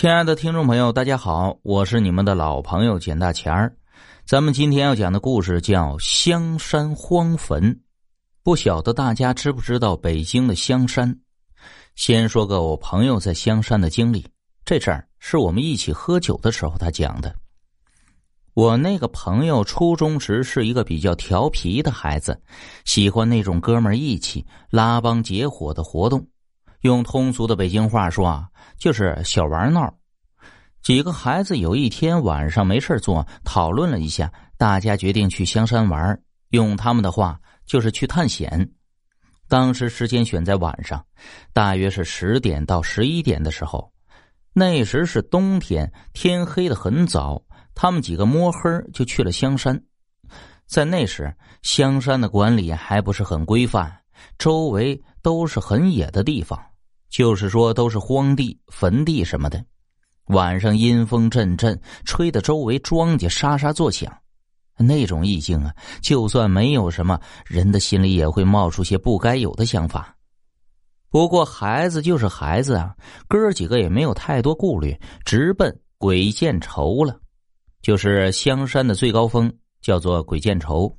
亲爱的听众朋友，大家好，我是你们的老朋友简大钱儿。咱们今天要讲的故事叫《香山荒坟》。不晓得大家知不知道北京的香山？先说个我朋友在香山的经历。这事儿是我们一起喝酒的时候他讲的。我那个朋友初中时是一个比较调皮的孩子，喜欢那种哥们义气、拉帮结伙的活动。用通俗的北京话说啊，就是小玩闹。几个孩子有一天晚上没事做，讨论了一下，大家决定去香山玩。用他们的话，就是去探险。当时时间选在晚上，大约是十点到十一点的时候。那时是冬天，天黑的很早。他们几个摸黑就去了香山。在那时，香山的管理还不是很规范，周围都是很野的地方。就是说，都是荒地、坟地什么的。晚上阴风阵阵，吹得周围庄稼沙沙作响，那种意境啊，就算没有什么，人的心里也会冒出些不该有的想法。不过孩子就是孩子啊，哥几个也没有太多顾虑，直奔鬼见愁了。就是香山的最高峰，叫做鬼见愁。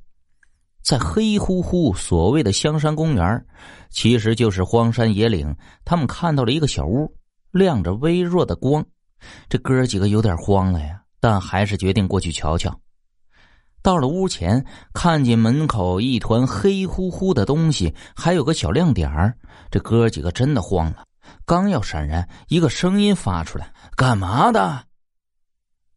在黑乎乎所谓的香山公园，其实就是荒山野岭。他们看到了一个小屋，亮着微弱的光。这哥几个有点慌了呀，但还是决定过去瞧瞧。到了屋前，看见门口一团黑乎乎的东西，还有个小亮点儿。这哥几个真的慌了，刚要闪人，一个声音发出来：“干嘛的？”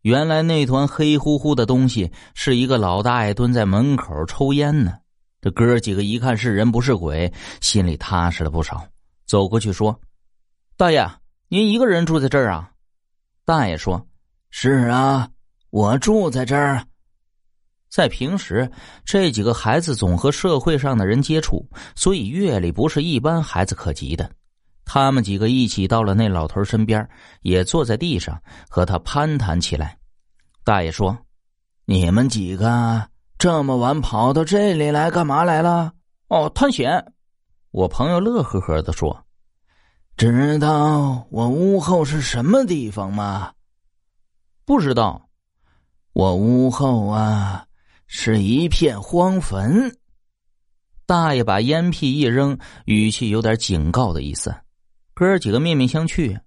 原来那团黑乎乎的东西是一个老大爷蹲在门口抽烟呢。这哥几个一看是人不是鬼，心里踏实了不少。走过去说：“大爷，您一个人住在这儿啊？”大爷说：“是啊，我住在这儿。在平时，这几个孩子总和社会上的人接触，所以阅历不是一般孩子可及的。”他们几个一起到了那老头身边，也坐在地上和他攀谈起来。大爷说：“你们几个这么晚跑到这里来干嘛来了？”“哦，探险。”我朋友乐呵呵的说。“知道我屋后是什么地方吗？”“不知道。”“我屋后啊，是一片荒坟。”大爷把烟屁一扔，语气有点警告的意思。哥几个面面相觑，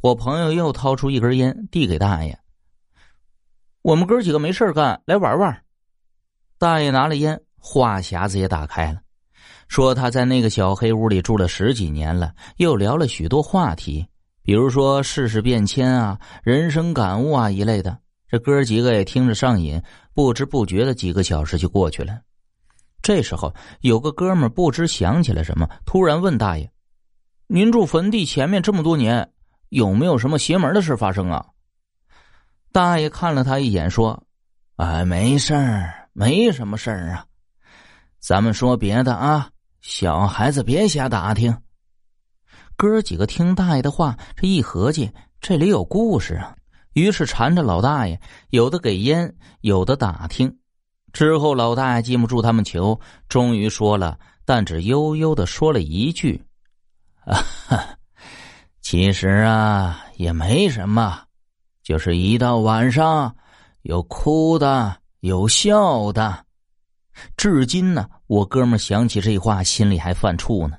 我朋友又掏出一根烟递给大爷。我们哥几个没事干，来玩玩。大爷拿了烟，话匣子也打开了，说他在那个小黑屋里住了十几年了，又聊了许多话题，比如说世事变迁啊、人生感悟啊一类的。这哥几个也听着上瘾，不知不觉的几个小时就过去了。这时候，有个哥们不知想起了什么，突然问大爷。您住坟地前面这么多年，有没有什么邪门的事发生啊？大爷看了他一眼，说：“哎，没事儿，没什么事儿啊。咱们说别的啊，小孩子别瞎打听。”哥几个听大爷的话，这一合计，这里有故事啊，于是缠着老大爷，有的给烟，有的打听。之后老大爷禁不住他们求，终于说了，但只悠悠的说了一句。啊，其实啊也没什么，就是一到晚上有哭的，有笑的。至今呢，我哥们想起这话，心里还犯怵呢。